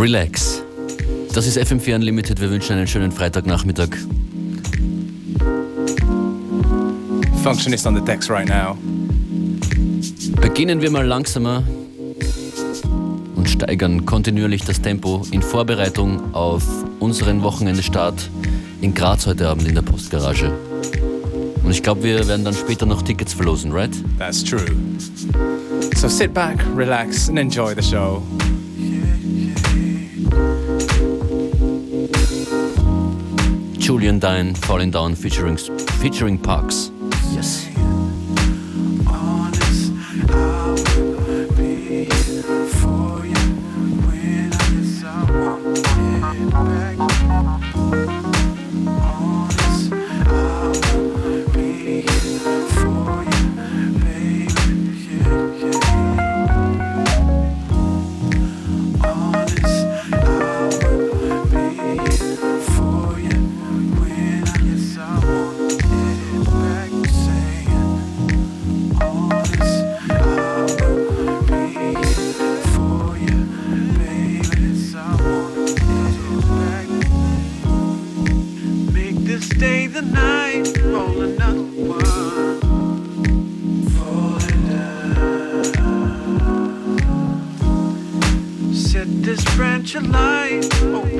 Relax. Das ist FM4 Unlimited. Wir wünschen einen schönen Freitagnachmittag. Functionist on the decks right now. Beginnen wir mal langsamer und steigern kontinuierlich das Tempo in Vorbereitung auf unseren Wochenendestart in Graz heute Abend in der Postgarage. Und ich glaube, wir werden dann später noch Tickets verlosen, right? That's true. So sit back, relax and enjoy the show. Julian Dine, Falling Down featuring, featuring Parks. Yes. July. your life. Oh.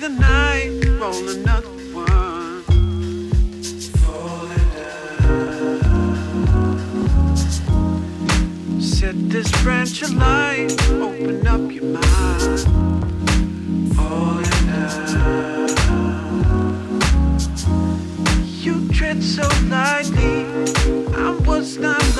the night, roll another one. Falling down. Set this branch alight, open up your mind. Falling down. You tread so lightly, I was not.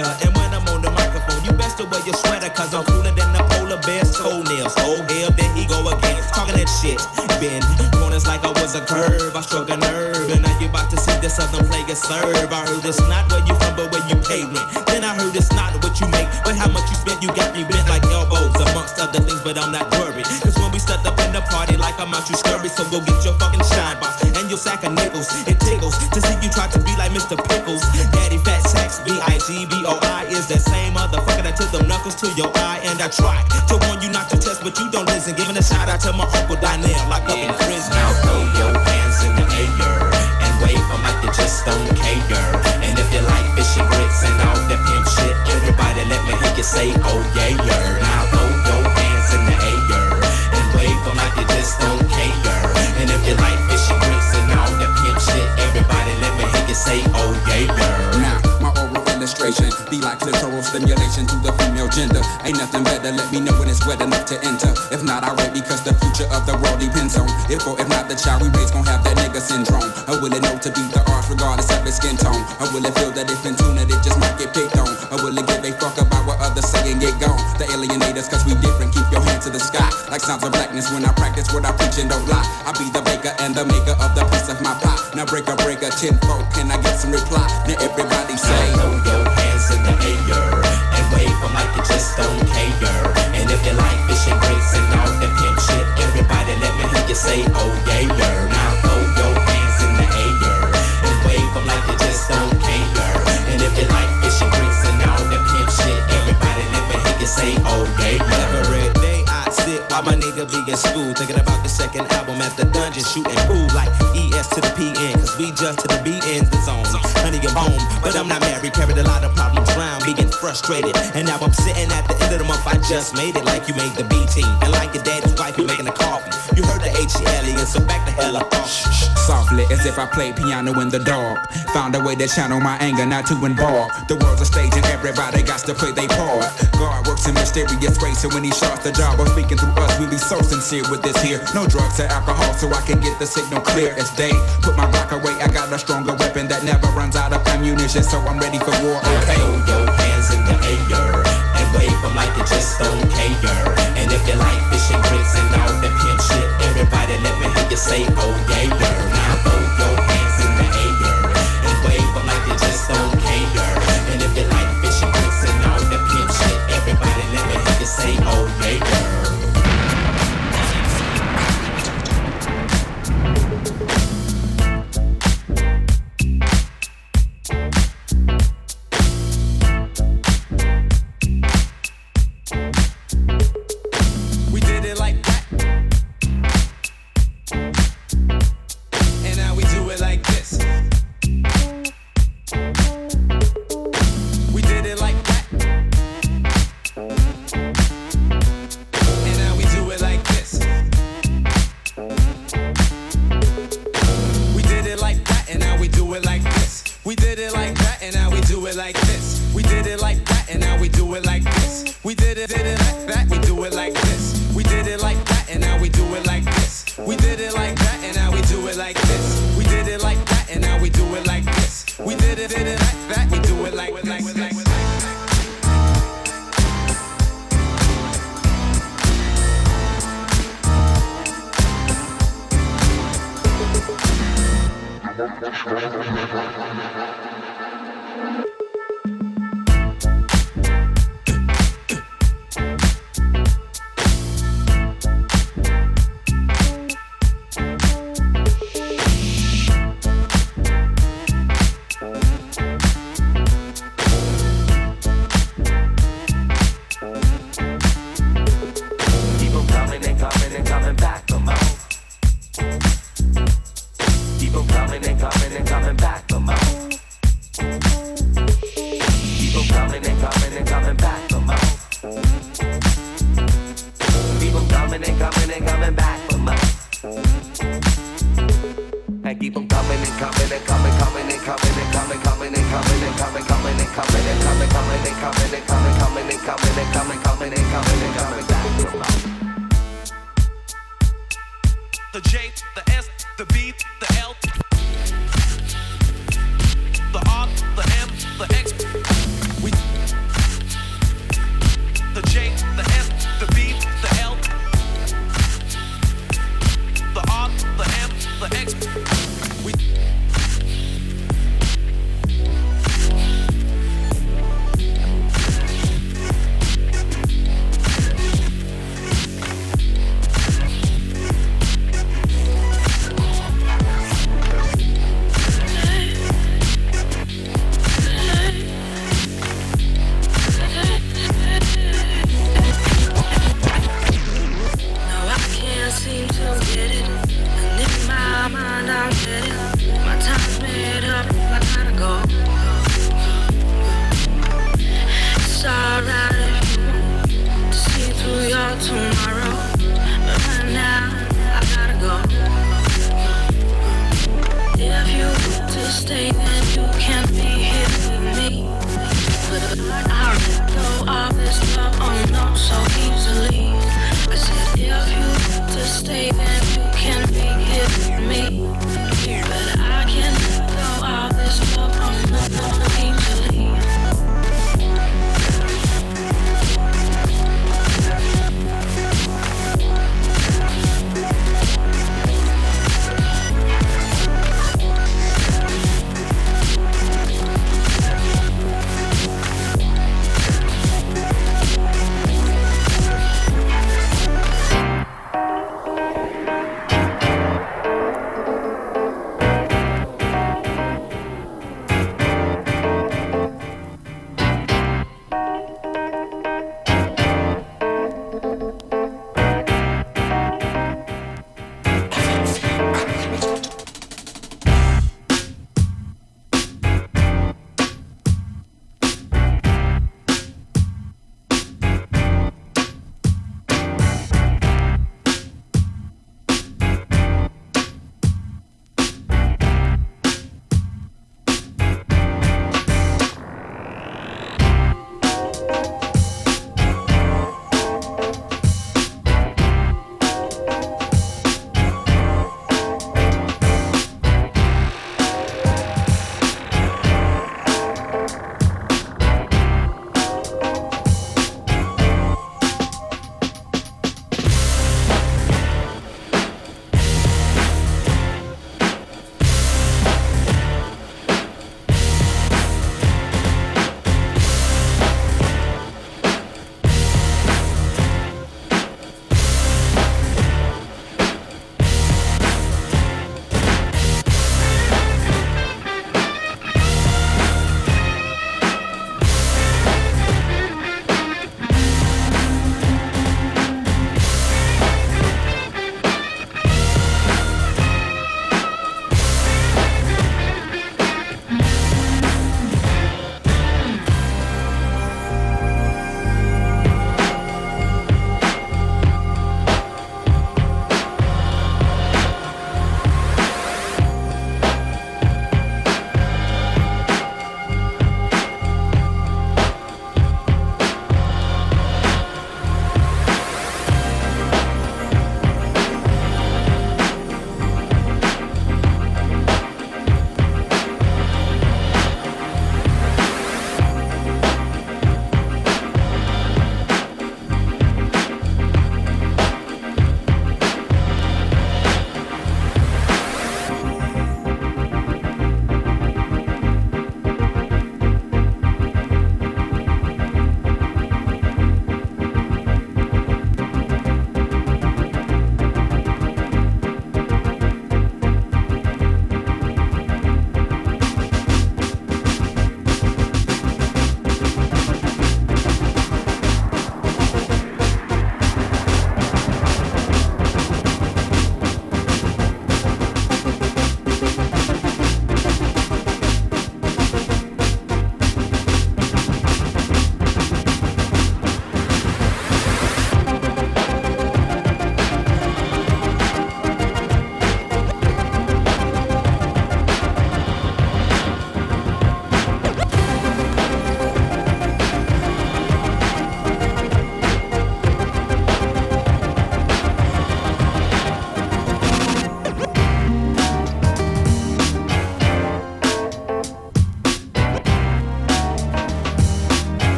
And when I'm on the microphone, you best to wear your sweater, cause I'm cooler than the polar bear's toenails. Oh, hell, there he go again. Talking that shit. Bend corners like I was a curve. I struck a nerve. And now you about to see the southern player serve. I heard it's not where you from, but where you pay rent. Then I heard it's not what you make, but how much you spent. You got me bent like elbows, amongst other things, but I'm not worried. Cause when we step up in the party, like I'm out, you scurry. So go get your fucking shine box and your sack of nickels. I try nothing better, let me know when it's wet enough to enter. If not, I wait because the future of the world depends on if or if not the child we raise gon' have that nigga syndrome. I will it know to beat the odds regardless of its skin tone? I will it feel that if in tune it, it just might get picked on? I will it give a fuck about what others say and get gone? The alienators, cause we different, keep your hand to the sky. Like sounds of blackness when I practice what I preach and don't lie. I be the baker and the maker of the piece of my pie. Now break a break a tenfold, can I get some reply? Now everybody in school, thinking about the second album at the dungeon, shooting pool like To the PN, cause we just to the B ends the zone. Honey, I'm home, but I'm not married, carried a lot of problems around, being frustrated. And now I'm sitting at the end of the month, I just made it like you made the B team. And like your daddy's wife, you're making a coffee. You heard the H E L E, and so back the hell up. Softly, as if I played piano in the dark. Found a way to channel my anger, not to involve. The world's a stage and everybody got to play their part. God works in mysterious ways, so when he starts the job of speaking through us, we be so sincere with this here. No drugs or alcohol, so I can get the signal clear as day. Put my rock away, I got a stronger weapon that never runs out of ammunition, so I'm ready for war. Okay. Throw your hands in the air and wave them like you just don't care. And if you like fish and grits and all that pimp shit, everybody let me hear you say, oh yeah, yeah.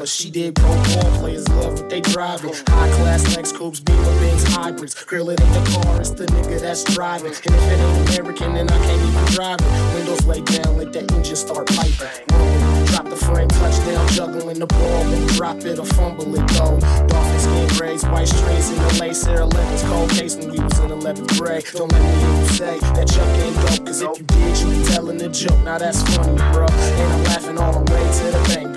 You. She did pro ball players love what they driving. High class Lex Coupes, Beamer Benz hybrids. Girl, it ain't the car, it's the nigga that's driving. And if it ain't American, then I can't even drive it. Windows way down, let that engine start piping. Drop the frame, touchdown, juggling the ball. When drop it or fumble it, go. Dolphin skin braids, white strings in the lace, Air 11's cold case when we was in 11th grade. Don't let me hear you say that Chuck ain't dope, cause if you did, you'd be telling the joke. Now that's funny, bro. And I'm laughing all the way to the bank.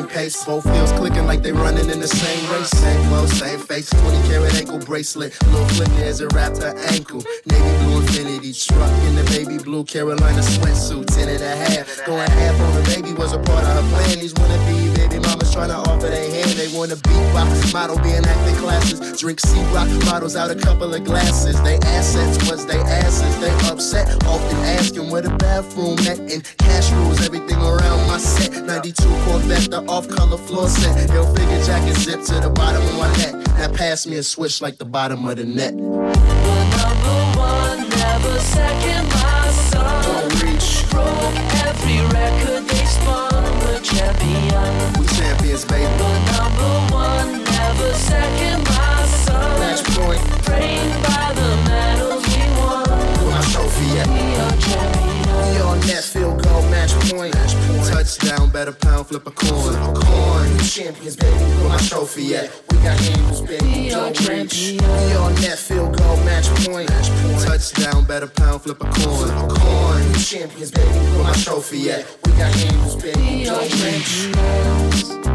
Same pace. Both heels clicking like they running in the same race. Same clothes, same face, 20 karat ankle bracelet. Little flicker as it wrapped her ankle. Navy blue infinity truck in the baby blue Carolina sweatsuit. 10 and a half. Going half on the baby was a part of her plan. These wanna be baby mamas trying to offer their hand. They wanna be rock model, being acting classes. Drink C rock bottles out a couple of glasses. They assets was they asses. They upset, often asking where the bathroom at. And cash rules everything around my set. 92 Corvette, the off color floor set. Yo, figure jacket zip to the bottom of my neck. Now pass me a switch like the bottom of the net. The number one, never second, my son. Don't reach, Broke every record they spun. Champion. we champions, baby. The number one, never second, my son. Match point, by the medals we won. at? We on field goal, match point. Point. Touchdown, better pound, flip a coin. Flip a coin. Champions, baby. Where my trophy at? We got handles, baby. Don't reach. We on net field goal, match point. Match point. Touchdown, better pound, flip a coin. Flip a coin. Champions, baby. Where my trophy at? We got handles, baby. Don't reach.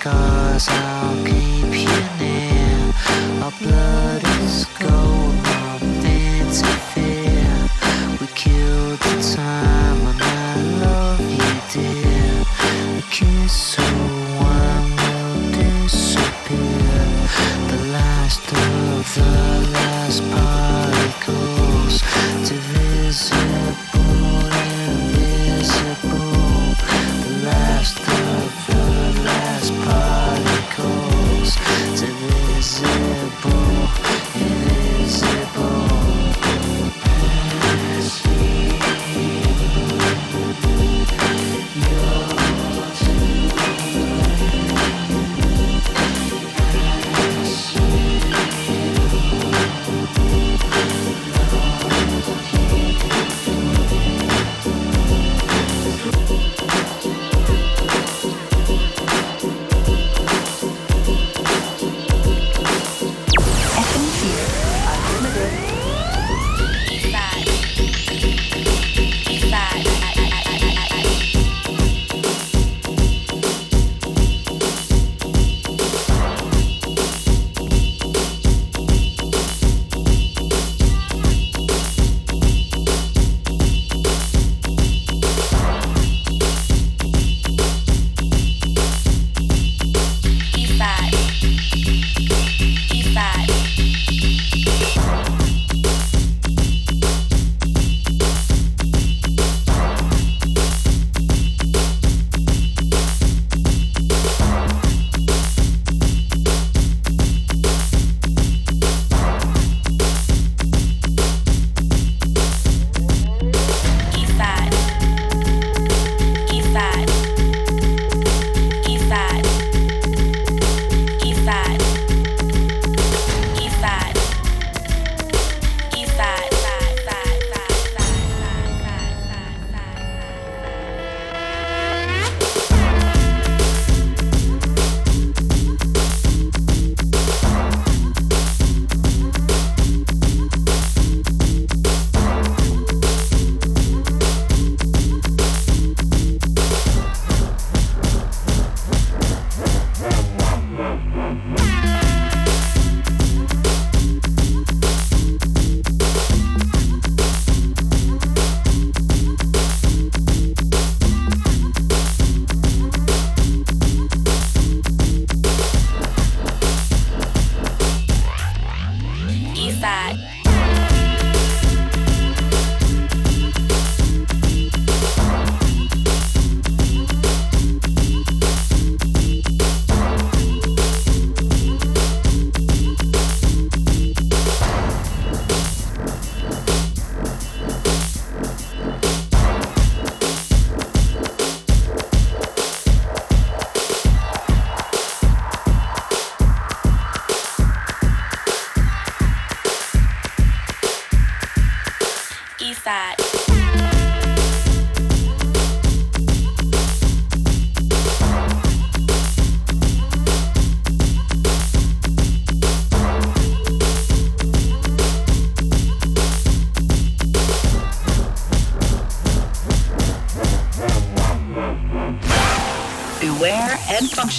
cause I'll keep you near.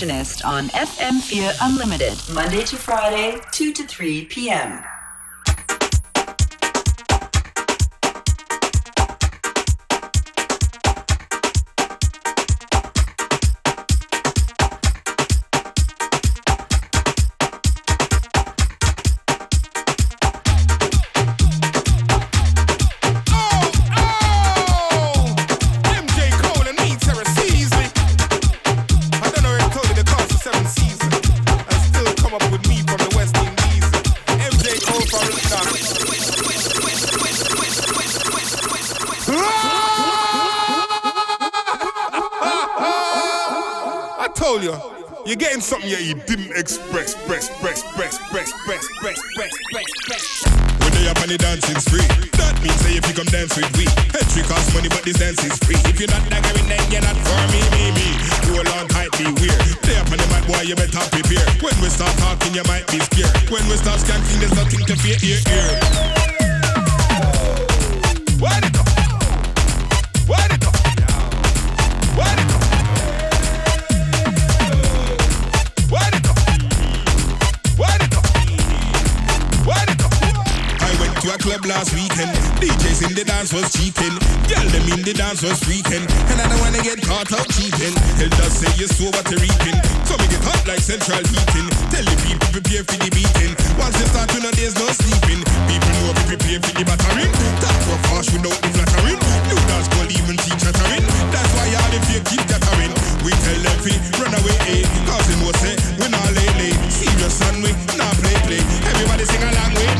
Functionist on FM4 Unlimited, Monday to Friday, 2 to 3 p.m. you might be scared. When we start skanking, there's nothing to fear, ear, ear. Club last weekend. DJs in the dance was cheating. Girl them in the dance was freaking. And I don't wanna get caught out cheating. Hell does say you you're reaping. So me get hot like central heating. Tell the people prepare for the beating. Once you start to know there's no sleeping. People know we prepare for the battering. Talk so fast without the flattering. New dance call even teach chattering. That's why all the fake keep chattering. We tell them fi run away, eh. Cause they know say we're not lay lay. Serious and we not play play. Everybody sing along with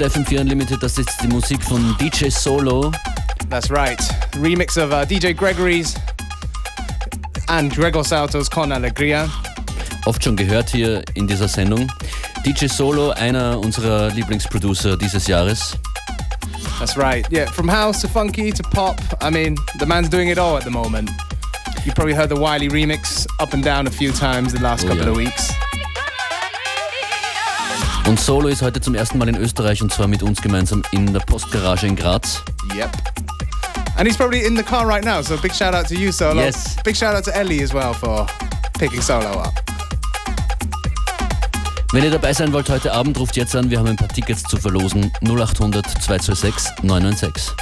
Ihr FM4 Unlimited, das ist die Musik von DJ Solo. That's right. Remix of uh, DJ Gregory's and Gregor Salto's Con Alegria. Oft schon gehört hier in dieser Sendung. DJ Solo, einer unserer Lieblingsproducer dieses Jahres. That's right. Yeah, from house to funky to pop. I mean, the man's doing it all at the moment. You probably heard the Wiley remix up and down a few times the last Oh, couple yeah. of weeks. Und Solo ist heute zum ersten Mal in Österreich und zwar mit uns gemeinsam in der Postgarage in Graz. Yep. And he's probably in the car right now, so big shout out to you, Solo. Yes. Big shout out to Ellie as well for picking Solo up. Wenn ihr dabei sein wollt heute Abend, ruft jetzt an. Wir haben ein paar Tickets zu verlosen. 0800 226 996.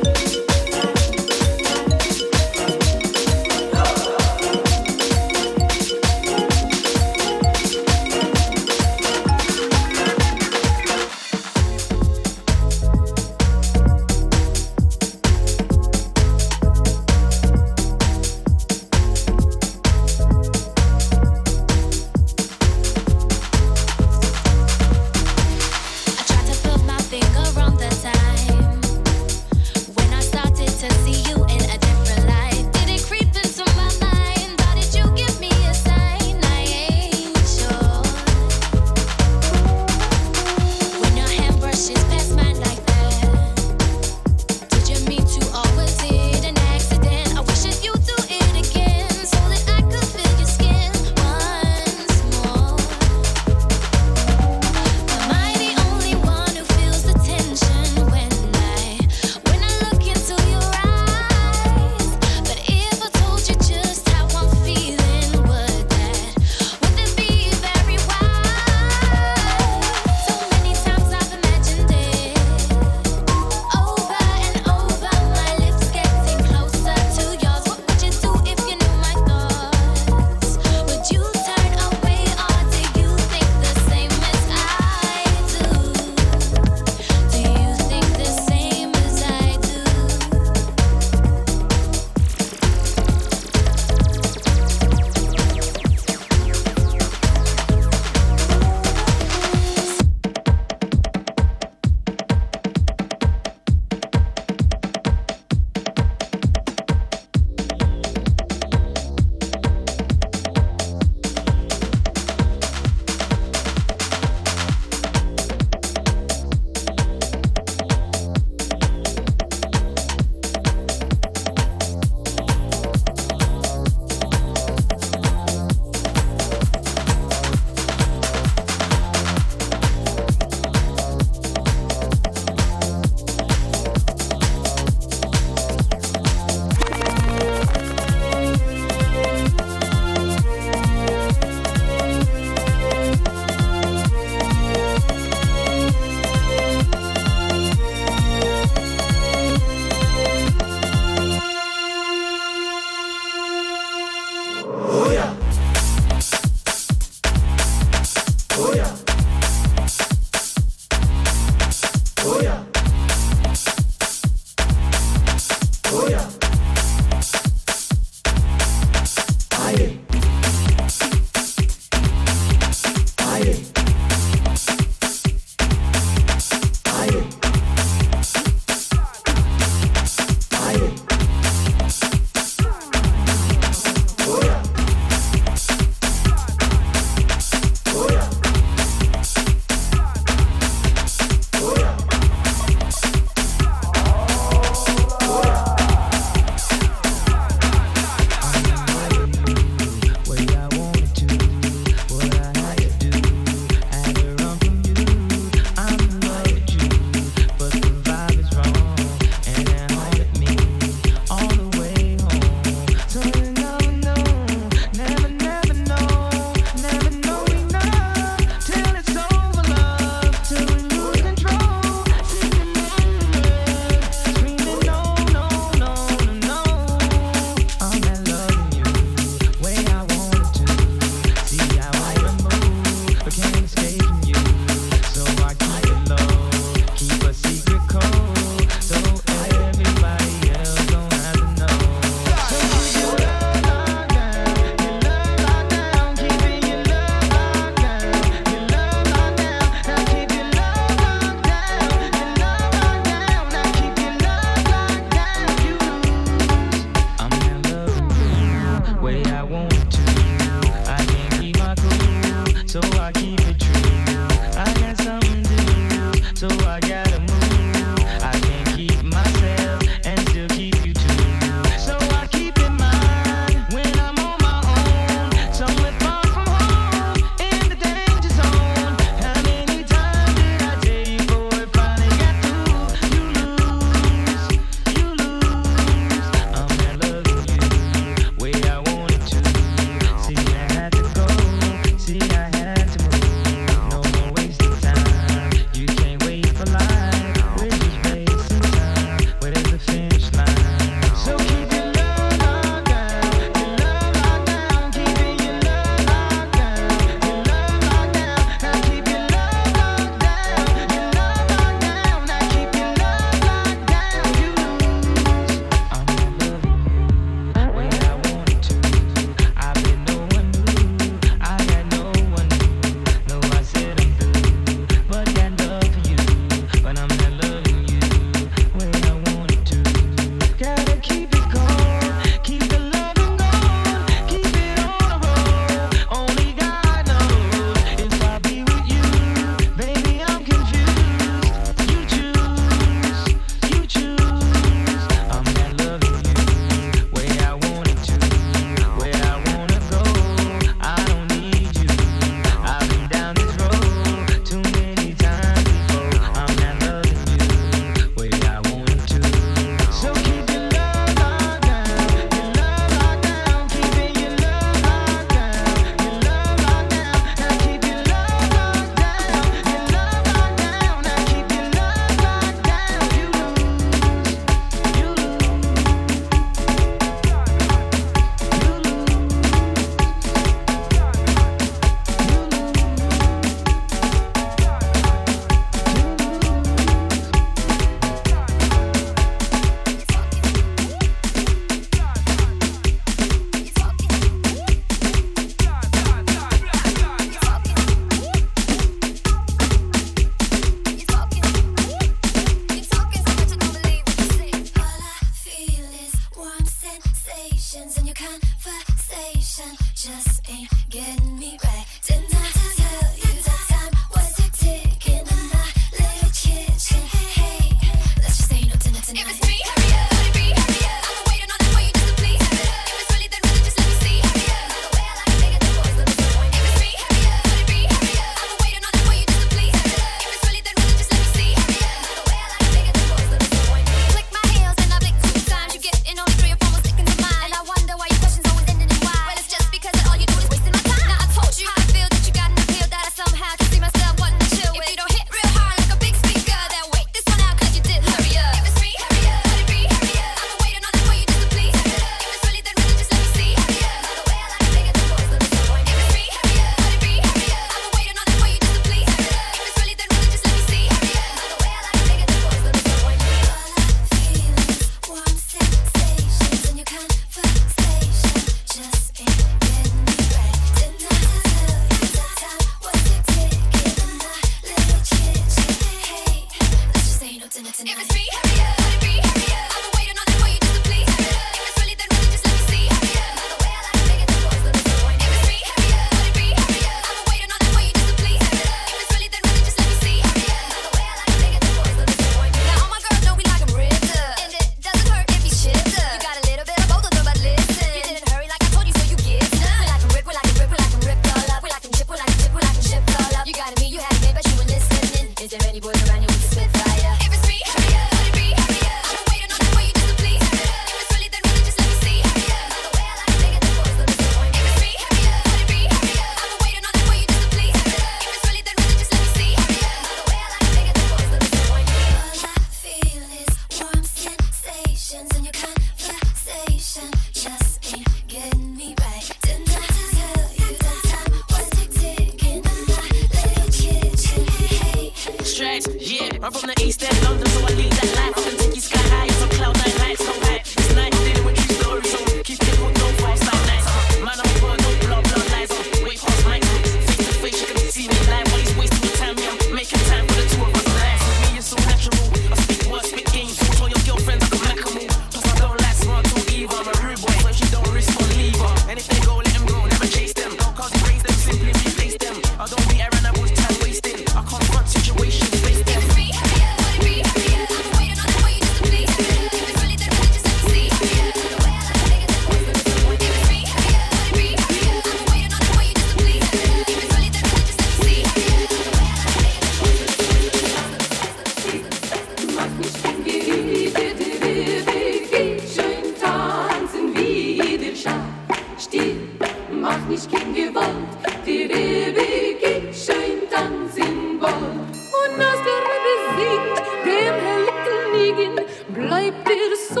bleibt dir so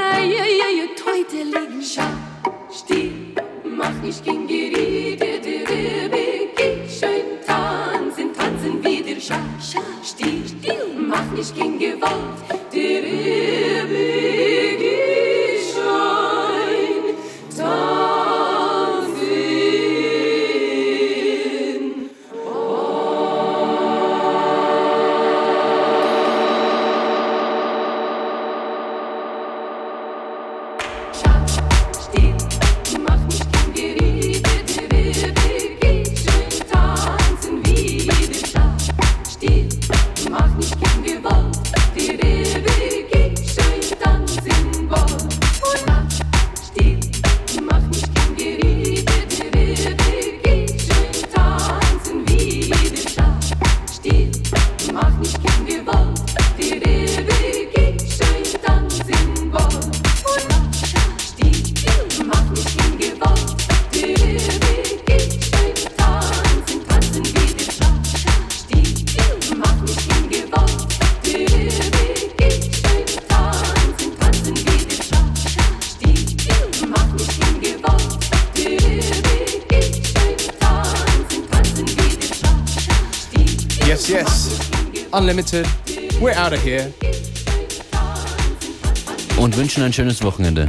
ja, ja, heute liegen, Schatz, steh, mach nicht gegen ein schönes Wochenende.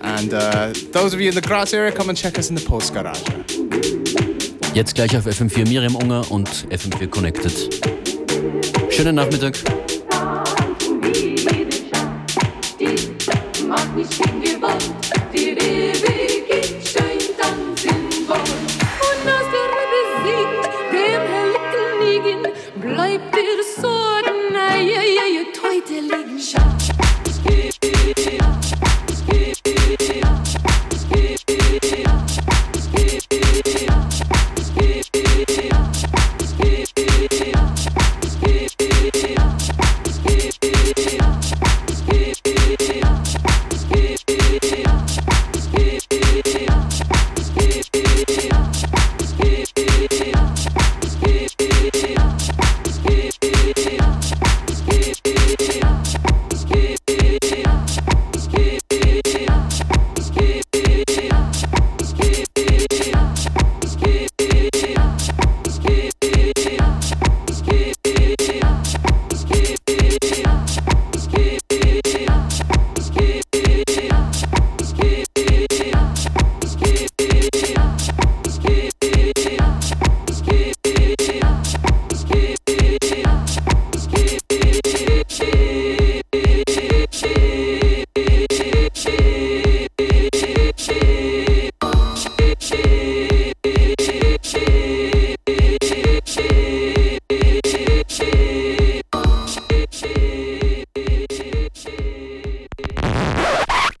And uh, those of you in the Graz area, come and check us in the Post Garage. Jetzt gleich auf FM4 Miriam Unger und FM4 Connected. Schönen Nachmittag.